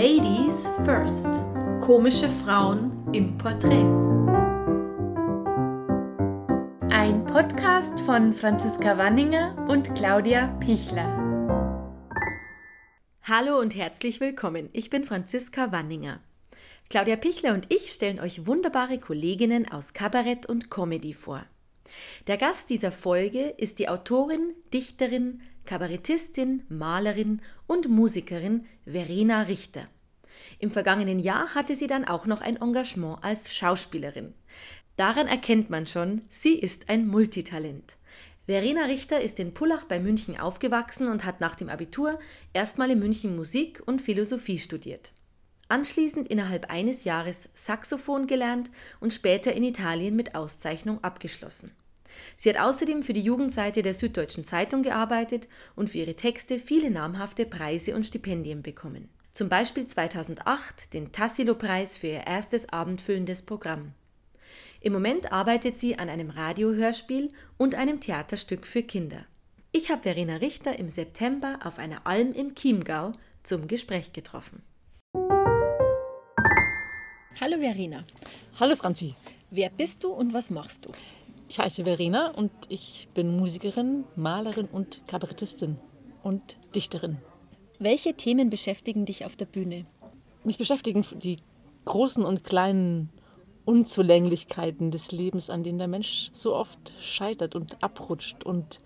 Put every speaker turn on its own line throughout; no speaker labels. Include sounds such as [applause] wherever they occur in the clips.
Ladies First. Komische Frauen im Porträt.
Ein Podcast von Franziska Wanninger und Claudia Pichler.
Hallo und herzlich willkommen. Ich bin Franziska Wanninger. Claudia Pichler und ich stellen euch wunderbare Kolleginnen aus Kabarett und Comedy vor. Der Gast dieser Folge ist die Autorin, Dichterin, Kabarettistin, Malerin und Musikerin Verena Richter. Im vergangenen Jahr hatte sie dann auch noch ein Engagement als Schauspielerin. Daran erkennt man schon, sie ist ein Multitalent. Verena Richter ist in Pullach bei München aufgewachsen und hat nach dem Abitur erstmal in München Musik und Philosophie studiert. Anschließend innerhalb eines Jahres Saxophon gelernt und später in Italien mit Auszeichnung abgeschlossen. Sie hat außerdem für die Jugendseite der Süddeutschen Zeitung gearbeitet und für ihre Texte viele namhafte Preise und Stipendien bekommen. Zum Beispiel 2008 den Tassilo-Preis für ihr erstes abendfüllendes Programm. Im Moment arbeitet sie an einem Radiohörspiel und einem Theaterstück für Kinder. Ich habe Verena Richter im September auf einer Alm im Chiemgau zum Gespräch getroffen. Hallo Verena.
Hallo Franzi.
Wer bist du und was machst du?
Ich heiße Verena und ich bin Musikerin, Malerin und Kabarettistin und Dichterin.
Welche Themen beschäftigen dich auf der Bühne?
Mich beschäftigen die großen und kleinen Unzulänglichkeiten des Lebens, an denen der Mensch so oft scheitert und abrutscht. Und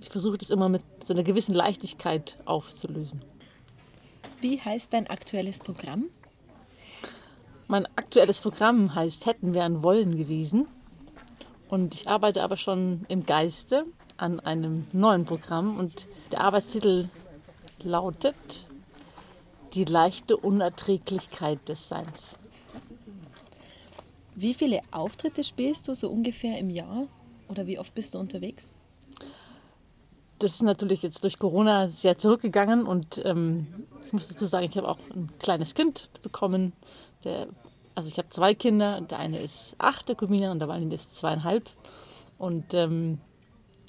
ich versuche das immer mit so einer gewissen Leichtigkeit aufzulösen.
Wie heißt dein aktuelles Programm?
Mein aktuelles Programm heißt Hätten, wären, wollen gewesen. Und ich arbeite aber schon im Geiste an einem neuen Programm und der Arbeitstitel lautet Die leichte Unerträglichkeit des Seins.
Wie viele Auftritte spielst du so ungefähr im Jahr oder wie oft bist du unterwegs?
Das ist natürlich jetzt durch Corona sehr zurückgegangen und ähm, ich muss dazu sagen, ich habe auch ein kleines Kind bekommen, der also ich habe zwei Kinder, der eine ist acht, der Comedian, und der Valentin ist zweieinhalb. Und ähm,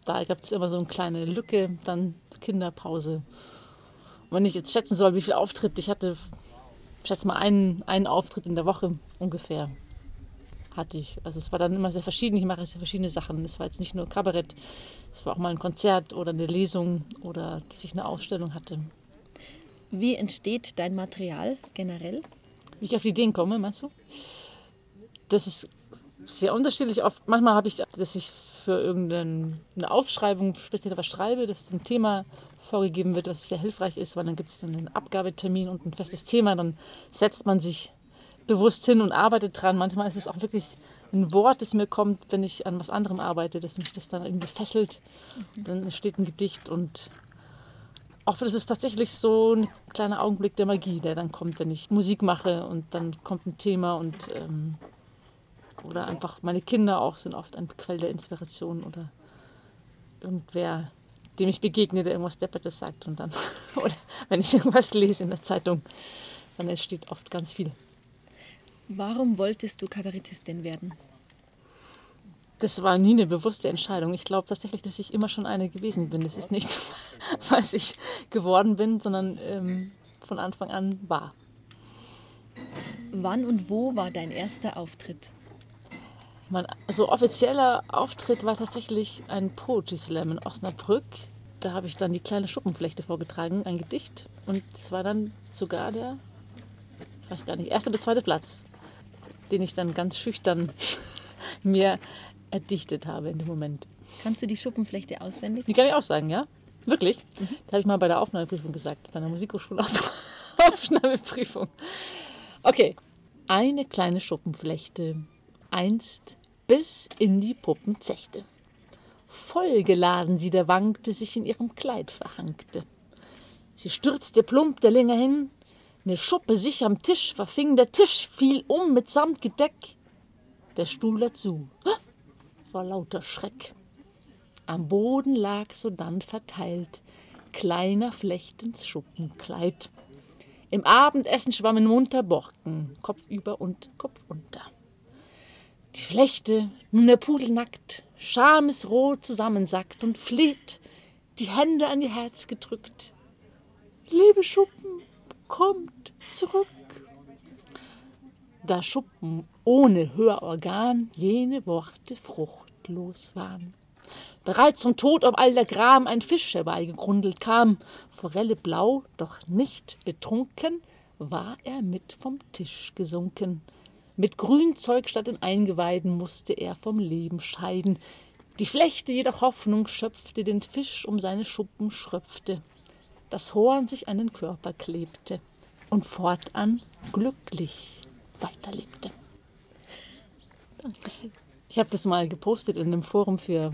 da gab es immer so eine kleine Lücke, dann Kinderpause. Wenn ich jetzt schätzen soll, wie viele Auftritte ich hatte, schätze mal einen, einen Auftritt in der Woche ungefähr hatte ich. Also es war dann immer sehr verschieden. Ich mache sehr verschiedene Sachen. Es war jetzt nicht nur Kabarett, es war auch mal ein Konzert oder eine Lesung oder dass ich eine Ausstellung hatte.
Wie entsteht dein Material generell?
wie ich auf Ideen komme, meinst du? Das ist sehr unterschiedlich. Oft, manchmal habe ich, dass ich für irgendeine Aufschreibung speziell was schreibe, dass ein Thema vorgegeben wird, was sehr hilfreich ist, weil dann gibt es einen Abgabetermin und ein festes Thema, dann setzt man sich bewusst hin und arbeitet dran. Manchmal ist es auch wirklich ein Wort, das mir kommt, wenn ich an was anderem arbeite, dass mich das dann irgendwie fesselt. Dann entsteht ein Gedicht und auch das ist tatsächlich so ein kleiner Augenblick der Magie, der dann kommt, wenn ich Musik mache und dann kommt ein Thema und ähm, oder einfach meine Kinder auch sind oft ein Quell der Inspiration oder irgendwer, dem ich begegne, der irgendwas Deppertes sagt und dann [laughs] oder wenn ich irgendwas lese in der Zeitung, dann entsteht oft ganz viel.
Warum wolltest du Kabarettistin werden?
Das war nie eine bewusste Entscheidung. Ich glaube tatsächlich, dass ich immer schon eine gewesen bin. Das ist nichts, [laughs] was ich geworden bin, sondern ähm, von Anfang an war.
Wann und wo war dein erster Auftritt?
Mein also offizieller Auftritt war tatsächlich ein Poetry Slam in Osnabrück. Da habe ich dann die kleine Schuppenflechte vorgetragen, ein Gedicht. Und es war dann sogar der, ich weiß gar nicht, erste bis zweite Platz, den ich dann ganz schüchtern [laughs] mir erdichtet habe in dem Moment.
Kannst du die Schuppenflechte auswendig?
Die kann ich auch sagen, ja. Wirklich. Mhm. Das habe ich mal bei der Aufnahmeprüfung gesagt, bei der Musikhochschulaufnahmeprüfung. [laughs] Okay. Eine kleine Schuppenflechte, einst bis in die Puppenzechte. Vollgeladen sie der wankte, sich in ihrem Kleid verhangte. Sie stürzte plump der Länge hin, ne Schuppe sich am Tisch verfing, der Tisch fiel um mit Samtgedeck, der Stuhl dazu vor lauter Schreck. Am Boden lag sodann verteilt kleiner Flechtens Schuppenkleid. Im Abendessen schwammen munter Borken, kopfüber und kopfunter. Die Flechte, nun der Pudel nackt, schamesrot zusammensackt und fleht, die Hände an ihr Herz gedrückt. Liebe Schuppen, kommt, zurück. Da Schuppen ohne Hörorgan jene Worte fruchtlos waren. Bereits zum Tod ob all der Gram ein Fisch herbeigegrundelt kam, Forelle blau, doch nicht betrunken, war er mit vom Tisch gesunken. Mit Grünzeug statt den Eingeweiden musste er vom Leben scheiden. Die Flechte jedoch Hoffnung schöpfte, den Fisch um seine Schuppen schröpfte, das Horn sich an den Körper klebte und fortan glücklich weiterlebte. Dankeschön. Ich habe das mal gepostet in einem Forum für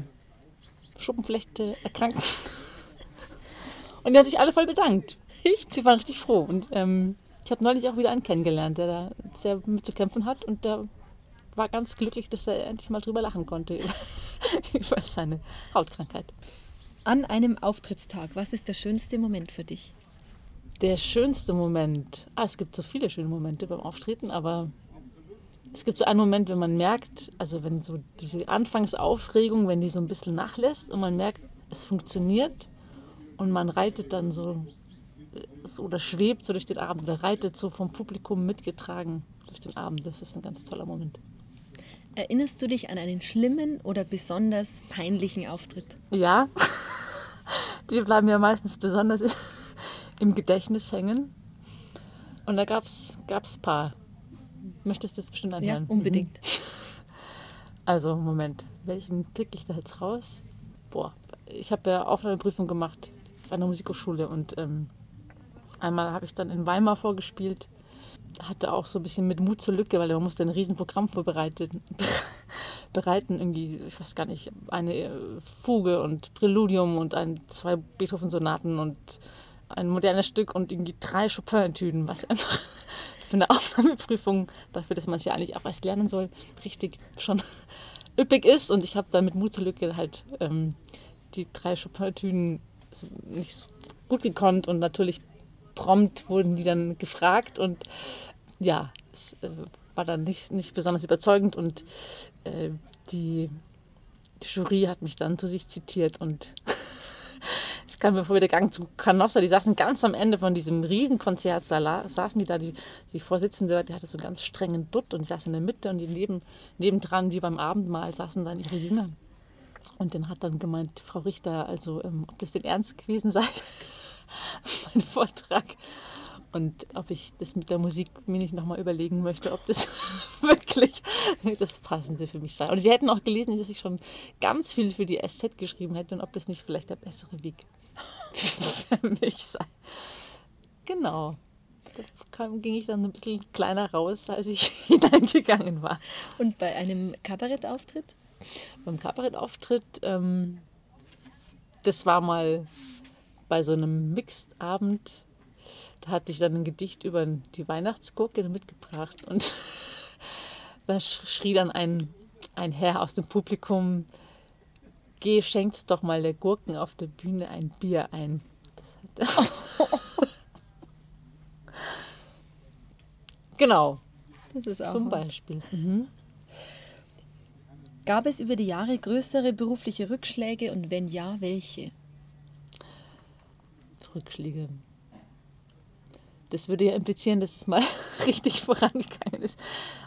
Schuppenflechte erkranken. Und die haben sich alle voll bedankt. Ich, sie waren richtig froh. Und ähm, ich habe neulich auch wieder einen kennengelernt, der da sehr mit zu kämpfen hat. Und der war ganz glücklich, dass er endlich mal drüber lachen konnte über, [laughs] über seine Hautkrankheit.
An einem Auftrittstag, was ist der schönste Moment für dich?
Der schönste Moment. Ah, es gibt so viele schöne Momente beim Auftreten, aber es gibt so einen Moment, wenn man merkt, also wenn so diese Anfangsaufregung, wenn die so ein bisschen nachlässt und man merkt, es funktioniert und man reitet dann so, oder schwebt so durch den Abend oder reitet so vom Publikum mitgetragen durch den Abend. Das ist ein ganz toller Moment.
Erinnerst du dich an einen schlimmen oder besonders peinlichen Auftritt?
Ja, [laughs] die bleiben ja meistens besonders [laughs] im Gedächtnis hängen. Und da gab es ein paar. Möchtest du das bestimmt anhören?
Ja, unbedingt. Mhm. [laughs]
Also, Moment. Welchen pick ich da jetzt raus? Boah, ich habe ja Aufnahmeprüfung gemacht bei einer Musikhochschule und ähm, einmal habe ich dann in Weimar vorgespielt. Hatte auch so ein bisschen mit Mut zur Lücke, weil man musste ein Riesenprogramm vorbereiten. [laughs] bereiten, irgendwie, ich weiß gar nicht, eine äh, Fuge und Präludium und ein, zwei Beethoven-Sonaten und ein modernes Stück und irgendwie drei Chopin-Etüden, was [laughs] einfach für eine Aufnahmeprüfung, dafür, dass man es ja eigentlich auch erst lernen soll, richtig schon [laughs] üppig ist. Und ich habe dann mit Mut zur Lücke halt ähm, die drei Chopin-Etüden nicht so gut gekonnt und natürlich prompt wurden die dann gefragt und ja, es äh, war dann nicht, nicht besonders überzeugend und äh, die, die Jury hat mich dann zu sich zitiert und [laughs] ich kam mir vor der Gang zu Canossa, die saßen ganz am Ende von diesem Riesenkonzert, saßen die da, die, die Vorsitzende, die hatte so einen ganz strengen Dutt und die saß in der Mitte und die neben, nebendran, wie beim Abendmahl, saßen dann ihre Jünger. Und dann hat dann gemeint, Frau Richter, also ähm, ob das denn ernst gewesen sei, [laughs] mein Vortrag. Und ob ich das mit der Musik mir nicht nochmal überlegen möchte, ob das [laughs] wirklich das Passende für mich sei. Und sie hätten auch gelesen, dass ich schon ganz viel für die SZ geschrieben hätte und ob das nicht vielleicht der bessere Weg [laughs] für mich sei. Genau. Da kam, ging ich dann ein bisschen kleiner raus, als ich [laughs] hineingegangen war.
Und bei einem Kabarettauftritt?
Beim Kabarettauftritt, ähm, das war mal bei so einem Mixed-Abend da hatte ich dann ein Gedicht über die Weihnachtsgurke mitgebracht und [laughs] da schrie dann ein, ein Herr aus dem Publikum, geh, schenkt doch mal der Gurken auf der Bühne ein Bier ein. [laughs] genau. Zum Beispiel. Mhm.
Gab es über die Jahre größere berufliche Rückschläge und wenn ja, welche?
Rückschläge das würde ja implizieren, dass es mal [laughs] richtig vorangegangen ist.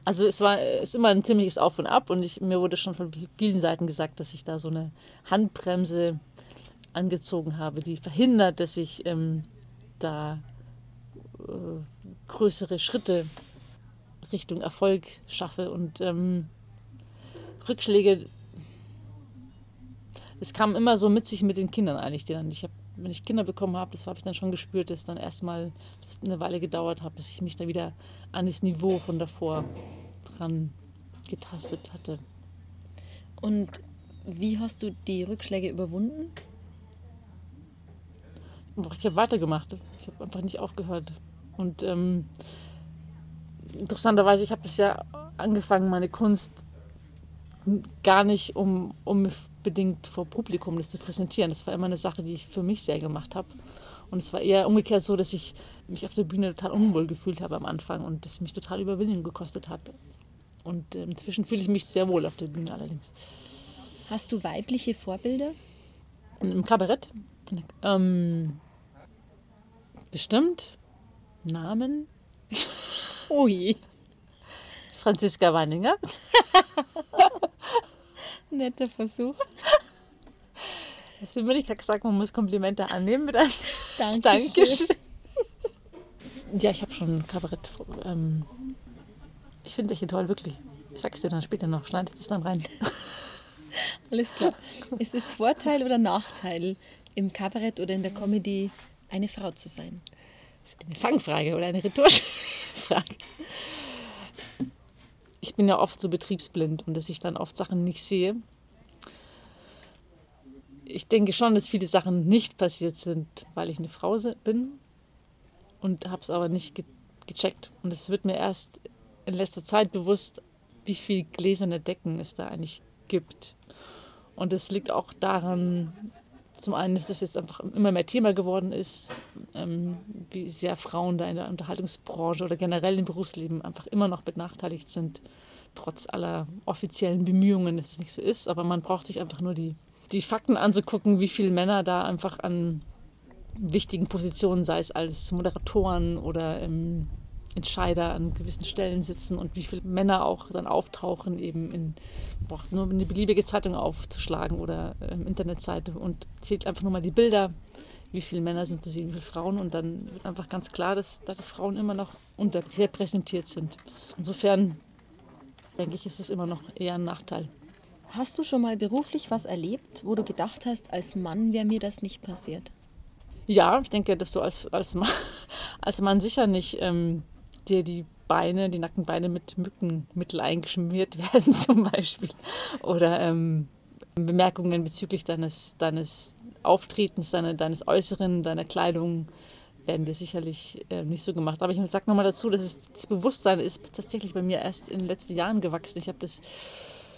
Also es war ist immer ein ziemliches Auf und Ab und ich, mir wurde schon von vielen Seiten gesagt, dass ich da so eine Handbremse angezogen habe, die verhindert, dass ich ähm, da äh, größere Schritte Richtung Erfolg schaffe und ähm, Rückschläge. Es kam immer so mit sich mit den Kindern eigentlich, die dann ich habe wenn ich Kinder bekommen habe, das habe ich dann schon gespürt, dass dann erstmal eine Weile gedauert hat, bis ich mich da wieder an das Niveau von davor dran getastet hatte.
Und wie hast du die Rückschläge überwunden?
Ich habe weitergemacht. Ich habe einfach nicht aufgehört. Und ähm, interessanterweise, ich habe das ja angefangen, meine Kunst gar nicht um, um bedingt vor Publikum das zu präsentieren. Das war immer eine Sache, die ich für mich sehr gemacht habe. Und es war eher umgekehrt so, dass ich mich auf der Bühne total unwohl gefühlt habe am Anfang und das mich total Überwindung gekostet hat. Und äh, inzwischen fühle ich mich sehr wohl auf der Bühne allerdings.
Hast du weibliche Vorbilder?
Im Kabarett? Ähm, bestimmt. Namen?
Je.
Franziska Weininger. [laughs]
Netter Versuch.
Hast du mir nicht gesagt, man muss Komplimente annehmen mit einem [laughs]
Dankeschön.
Dankeschön. Ja, ich habe schon Kabarett. Ähm, ich finde welche toll, wirklich. Ich sag's dir dann später noch. Schneide das dann rein. [laughs]
Alles klar. Ist es Vorteil oder Nachteil, im Kabarett oder in der Comedy eine Frau zu sein?
Das ist eine Fangfrage oder eine rhetorische [laughs] Frage. Bin ja oft so betriebsblind und dass ich dann oft Sachen nicht sehe. Ich denke schon, dass viele Sachen nicht passiert sind, weil ich eine Frau bin und habe es aber nicht ge gecheckt. Und es wird mir erst in letzter Zeit bewusst, wie viel gläserne Decken es da eigentlich gibt. Und es liegt auch daran, zum einen, dass das jetzt einfach immer mehr Thema geworden ist, ähm, wie sehr Frauen da in der Unterhaltungsbranche oder generell im Berufsleben einfach immer noch benachteiligt sind, trotz aller offiziellen Bemühungen, dass es nicht so ist. Aber man braucht sich einfach nur die, die Fakten anzugucken, wie viele Männer da einfach an wichtigen Positionen, sei es als Moderatoren oder ähm, Entscheider an gewissen Stellen sitzen und wie viele Männer auch dann auftauchen, eben in, braucht nur eine beliebige Zeitung aufzuschlagen oder ähm, Internetseite und zählt einfach nur mal die Bilder, wie viele Männer sind sehen, wie viele Frauen und dann wird einfach ganz klar, dass da die Frauen immer noch unterrepräsentiert sind. Insofern denke ich, ist es immer noch eher ein Nachteil.
Hast du schon mal beruflich was erlebt, wo du gedacht hast, als Mann wäre mir das nicht passiert?
Ja, ich denke, dass du als, als, Mann, [laughs] als Mann sicher nicht ähm, dir die Beine, die nackten Beine mit Mückenmittel eingeschmiert [laughs] werden zum Beispiel. Oder ähm, Bemerkungen bezüglich deines, deines Auftretens, deine, deines Äußeren, deiner Kleidung werden dir sicherlich äh, nicht so gemacht. Aber ich sage nochmal dazu, dass es, das Bewusstsein ist tatsächlich bei mir erst in den letzten Jahren gewachsen. Ich habe das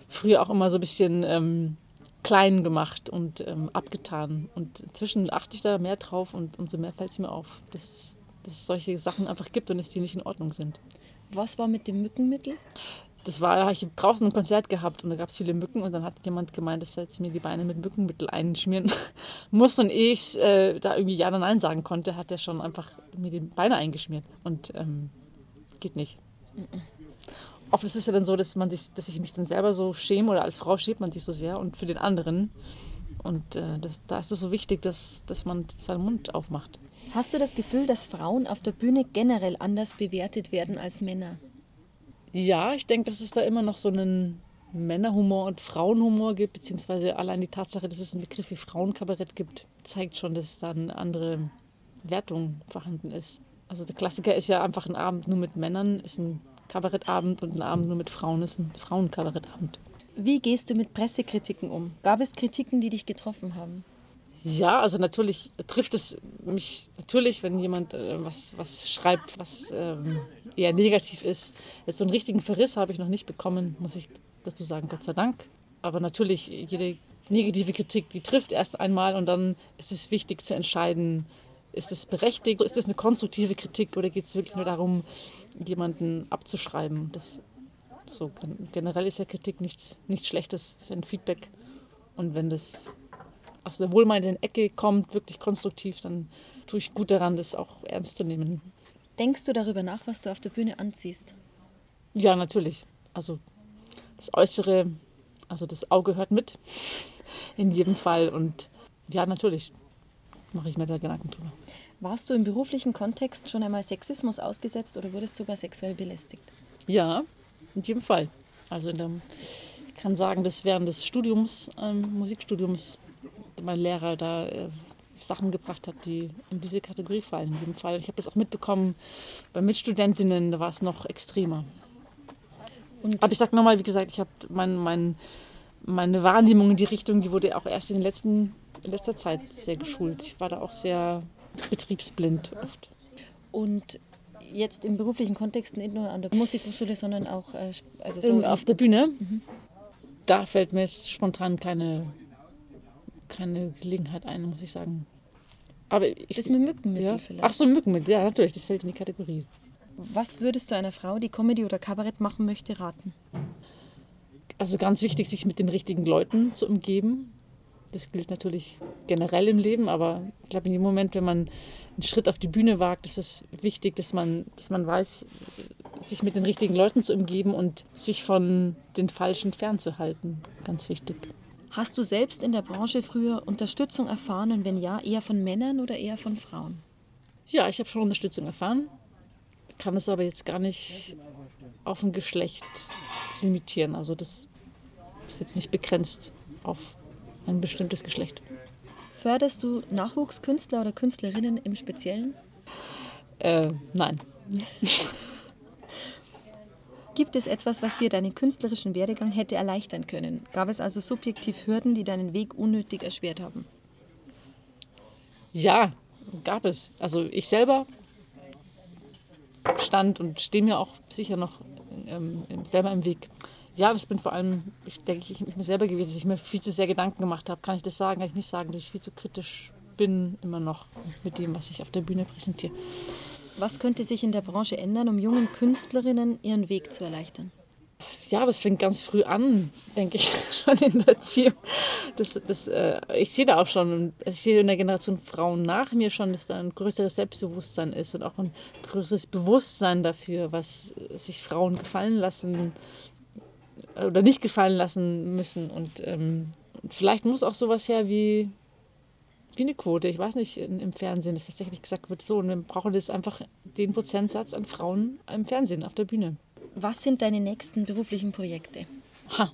früher auch immer so ein bisschen ähm, klein gemacht und ähm, abgetan. Und inzwischen achte ich da mehr drauf und umso mehr fällt es mir auf, dass, dass es solche Sachen einfach gibt und dass die nicht in Ordnung sind.
Was war mit dem Mückenmittel?
Das war, da habe ich draußen ein Konzert gehabt und da gab es viele Mücken und dann hat jemand gemeint, dass er jetzt mir die Beine mit Mückenmittel einschmieren [laughs] muss und ehe ich äh, da irgendwie Ja oder Nein sagen konnte, hat er schon einfach mir die Beine eingeschmiert und ähm, geht nicht. Oft ist es ja dann so, dass man sich, dass ich mich dann selber so schäme oder als Frau schämt man sich so sehr und für den anderen und äh, das, da ist es so wichtig, dass, dass man seinen Mund aufmacht.
Hast du das Gefühl, dass Frauen auf der Bühne generell anders bewertet werden als Männer?
Ja, ich denke, dass es da immer noch so einen Männerhumor und Frauenhumor gibt, beziehungsweise allein die Tatsache, dass es einen Begriff wie Frauenkabarett gibt, zeigt schon, dass da eine andere Wertung vorhanden ist. Also der Klassiker ist ja einfach ein Abend nur mit Männern, ist ein Kabarettabend und ein Abend nur mit Frauen ist ein Frauenkabarettabend.
Wie gehst du mit Pressekritiken um? Gab es Kritiken, die dich getroffen haben?
Ja, also natürlich trifft es mich natürlich, wenn jemand äh, was, was schreibt, was ähm, eher negativ ist. Jetzt so einen richtigen Verriss habe ich noch nicht bekommen, muss ich dazu sagen, Gott sei Dank. Aber natürlich, jede negative Kritik, die trifft erst einmal und dann ist es wichtig zu entscheiden, ist es berechtigt, ist es eine konstruktive Kritik oder geht es wirklich nur darum, jemanden abzuschreiben. Das, so, gen- generell ist ja Kritik nichts, nichts Schlechtes, es ist ein Feedback. Und wenn das aus der wohlmeinenden Ecke kommt, wirklich konstruktiv, dann tue ich gut daran, das auch ernst zu nehmen.
Denkst du darüber nach, was du auf der Bühne anziehst?
Ja, natürlich. Also das Äußere, also das Auge hört mit, [laughs] in jedem Fall. Und ja, natürlich mache ich mir da Gedanken drüber.
Warst du im beruflichen Kontext schon einmal Sexismus ausgesetzt oder wurdest sogar sexuell belästigt?
Ja, in jedem Fall. Also in der, ich kann sagen, dass während des Studiums, ähm, Musikstudiums, mein Lehrer da äh, Sachen gebracht hat, die in diese Kategorie fallen. In jedem Fall. Ich habe das auch mitbekommen bei Mitstudentinnen, da war es noch extremer.
Und
Aber ich sage nochmal, wie gesagt, ich habe mein, mein, meine Wahrnehmung in die Richtung, die wurde auch erst in, den letzten, in letzter Zeit sehr geschult. Ich war da auch sehr betriebsblind oft.
Und jetzt im beruflichen Kontext nicht nur an der Musikhochschule, sondern auch äh, also so
auf der Bühne, da fällt mir jetzt spontan keine, keine Gelegenheit ein, muss ich sagen. Aber ich,
das mit Mückenmittel
ja.
vielleicht.
Ach so, Mückenmittel, ja, natürlich, das fällt in die Kategorie.
Was würdest du einer Frau, die Comedy oder Kabarett machen möchte, raten?
Also ganz wichtig, sich mit den richtigen Leuten zu umgeben. Das gilt natürlich generell im Leben, aber ich glaube, in dem Moment, wenn man einen Schritt auf die Bühne wagt, ist es wichtig, dass man, dass man weiß, sich mit den richtigen Leuten zu umgeben und sich von den Falschen fernzuhalten. Ganz wichtig.
Hast du selbst in der Branche früher Unterstützung erfahren und wenn ja, eher von Männern oder eher von Frauen?
Ja, ich habe schon Unterstützung erfahren, kann es aber jetzt gar nicht auf ein Geschlecht limitieren. Also das ist jetzt nicht begrenzt auf ein bestimmtes Geschlecht.
Förderst du Nachwuchskünstler oder Künstlerinnen im Speziellen?
Äh, nein. [laughs]
Gibt es etwas, was dir deinen künstlerischen Werdegang hätte erleichtern können? Gab es also subjektiv Hürden, die deinen Weg unnötig erschwert haben?
Ja, gab es. Also ich selber stand und stehe mir auch sicher noch ähm, selber im Weg. Ja, das bin vor allem, ich denke, ich, ich mir selber gewesen, dass ich mir viel zu sehr Gedanken gemacht habe. Kann ich das sagen? Kann ich nicht sagen, dass ich viel zu kritisch bin, immer noch mit dem, was ich auf der Bühne präsentiere.
Was könnte sich in der Branche ändern, um jungen Künstlerinnen ihren Weg zu erleichtern?
Ja, das fängt ganz früh an, denke ich, [laughs] schon in der Erziehung. Das, das, äh, ich sehe da auch schon, ich sehe in der Generation Frauen nach mir schon, dass da ein größeres Selbstbewusstsein ist und auch ein größeres Bewusstsein dafür, was sich Frauen gefallen lassen, oder nicht gefallen lassen müssen. Und ähm, vielleicht muss auch sowas her wie, wie eine Quote. Ich weiß nicht, in, im Fernsehen, dass tatsächlich gesagt wird, so, und wir brauchen das einfach den Prozentsatz an Frauen im Fernsehen, auf der Bühne.
Was sind deine nächsten beruflichen Projekte?
Ha.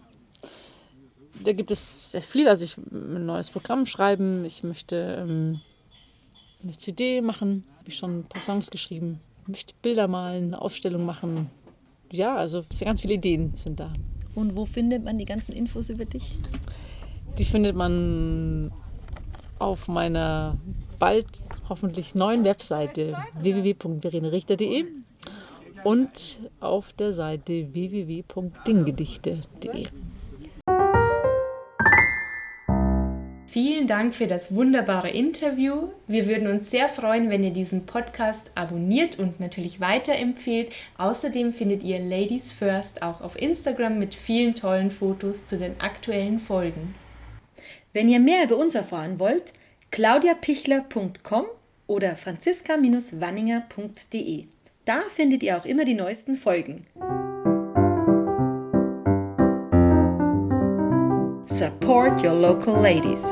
Da gibt es sehr viel. Also ich ein neues Programm schreiben, ich möchte ähm, eine CD machen, habe ich schon ein paar Songs geschrieben, ich möchte Bilder malen, eine Aufstellung machen. Ja, also ganz viele Ideen sind da.
Und wo findet man die ganzen Infos über dich?
Die findet man auf meiner bald hoffentlich neuen Webseite www.verenerichter.de und auf der Seite www.dinggedichte.de.
Vielen Dank für das wunderbare Interview. Wir würden uns sehr freuen, wenn ihr diesen Podcast abonniert und natürlich weiterempfehlt. Außerdem findet ihr Ladies First auch auf Instagram mit vielen tollen Fotos zu den aktuellen Folgen.
Wenn ihr mehr über uns erfahren wollt, claudiapichler.com oder franziska-wanninger.de. Da findet ihr auch immer die neuesten Folgen. Support your local ladies.